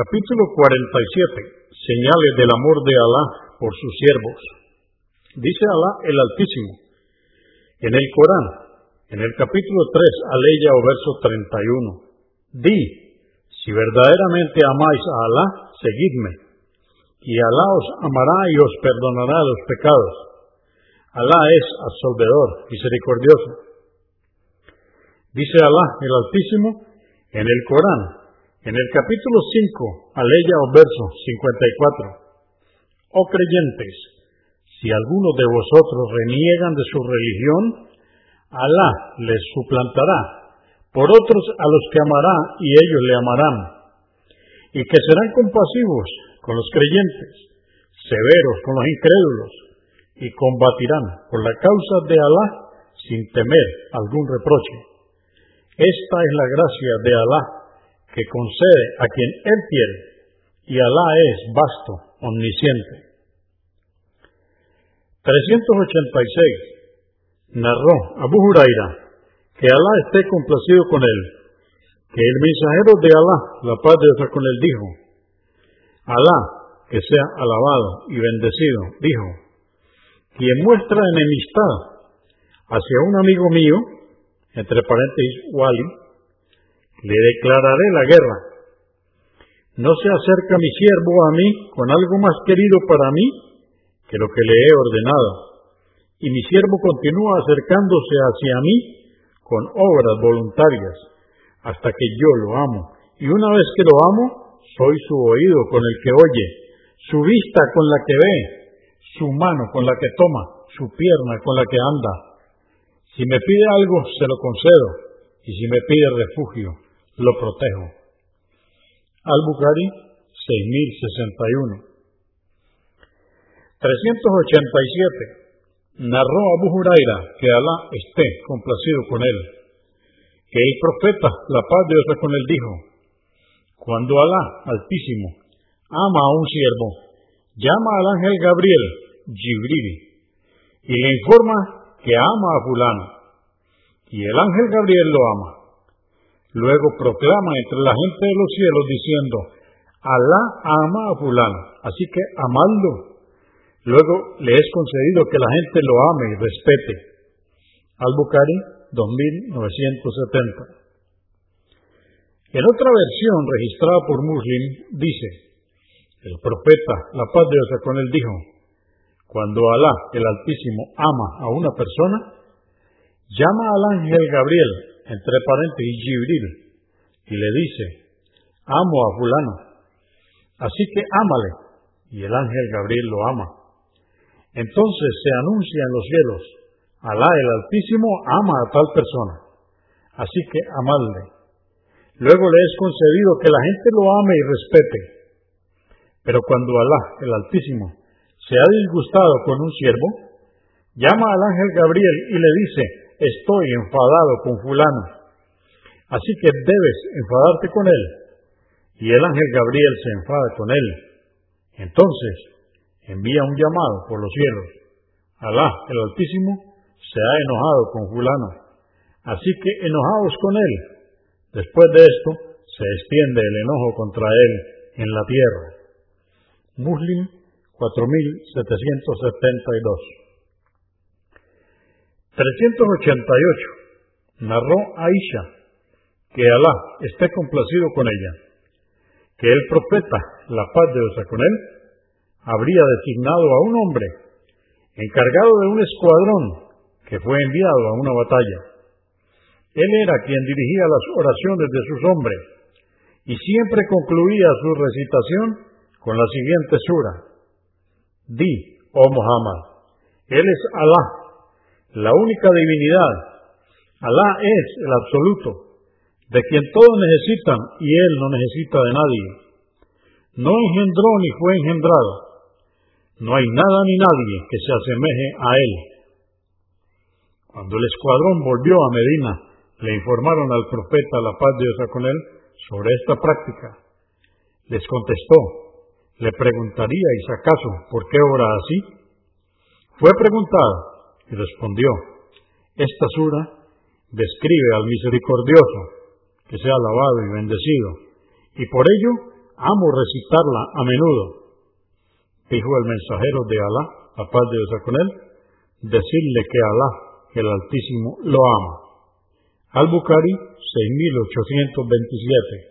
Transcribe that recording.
Capítulo 47. Señales del amor de Alá por sus siervos. Dice Alá el Altísimo. En el Corán, en el capítulo 3, aleya o verso 31. Di, si verdaderamente amáis a Alá, seguidme, y Alá os amará y os perdonará los pecados. Alá es absolvedor, misericordioso. Dice Alá el Altísimo en el Corán, en el capítulo 5, aleya o verso 54. Oh creyentes, si algunos de vosotros reniegan de su religión, Alá les suplantará por otros a los que amará y ellos le amarán, y que serán compasivos con los creyentes, severos con los incrédulos, y combatirán por la causa de Alá sin temer algún reproche. Esta es la gracia de Alá que concede a quien Él quiere, y Alá es vasto, omnisciente. 386. Narró Abu Huraira, que Alá esté complacido con él, que el mensajero de Alá, la paz de Dios con él, dijo, Alá, que sea alabado y bendecido, dijo, quien muestra enemistad hacia un amigo mío, entre paréntesis, Wali, le declararé la guerra. No se acerca mi siervo a mí con algo más querido para mí que lo que le he ordenado, y mi siervo continúa acercándose hacia mí con obras voluntarias, hasta que yo lo amo, y una vez que lo amo, soy su oído con el que oye, su vista con la que ve, su mano con la que toma, su pierna con la que anda. Si me pide algo, se lo concedo, y si me pide refugio, lo protejo. Al-Bukhari 6061 387. Narró Abu Huraira, que Alá esté complacido con él, que el profeta, la paz de Dios con él, dijo, cuando Alá, altísimo, ama a un siervo, llama al ángel Gabriel, Jibril, y le informa que ama a fulano, y el ángel Gabriel lo ama. Luego proclama entre la gente de los cielos diciendo, Alá ama a fulano, así que amadlo Luego le es concedido que la gente lo ame y respete. Al-Bukhari 2970. En otra versión registrada por Muslim dice, el profeta, la paz de Dios con él, dijo, cuando Alá, el Altísimo, ama a una persona, llama al ángel Gabriel, entre paréntesis Gibril, y le dice, amo a fulano, así que ámale, y el ángel Gabriel lo ama. Entonces se anuncia en los cielos, Alá el Altísimo ama a tal persona, así que amadle. Luego le es concedido que la gente lo ame y respete. Pero cuando Alá el Altísimo se ha disgustado con un siervo, llama al ángel Gabriel y le dice, estoy enfadado con fulano, así que debes enfadarte con él. Y el ángel Gabriel se enfada con él. Entonces, envía un llamado por los cielos. Alá, el Altísimo, se ha enojado con fulano. Así que enojados con él. Después de esto, se extiende el enojo contra él en la tierra. Muslim 4772. 388. Narró Aisha que Alá esté complacido con ella, que el profeta, la paz de Dios con él, habría designado a un hombre encargado de un escuadrón que fue enviado a una batalla. Él era quien dirigía las oraciones de sus hombres y siempre concluía su recitación con la siguiente sura. Di, oh Muhammad, Él es Alá, la única divinidad. Alá es el absoluto, de quien todos necesitan y Él no necesita de nadie. No engendró ni fue engendrado no hay nada ni nadie que se asemeje a él. Cuando el escuadrón volvió a Medina, le informaron al profeta la paz de Dios con él sobre esta práctica. Les contestó, ¿le preguntaríais acaso por qué ora así? Fue preguntado y respondió, esta sura describe al misericordioso, que sea alabado y bendecido, y por ello amo recitarla a menudo. Dijo el mensajero de Alá, la paz de Dios con él, decirle que Alá, el Altísimo, lo ama. Al-Bukhari, 6827.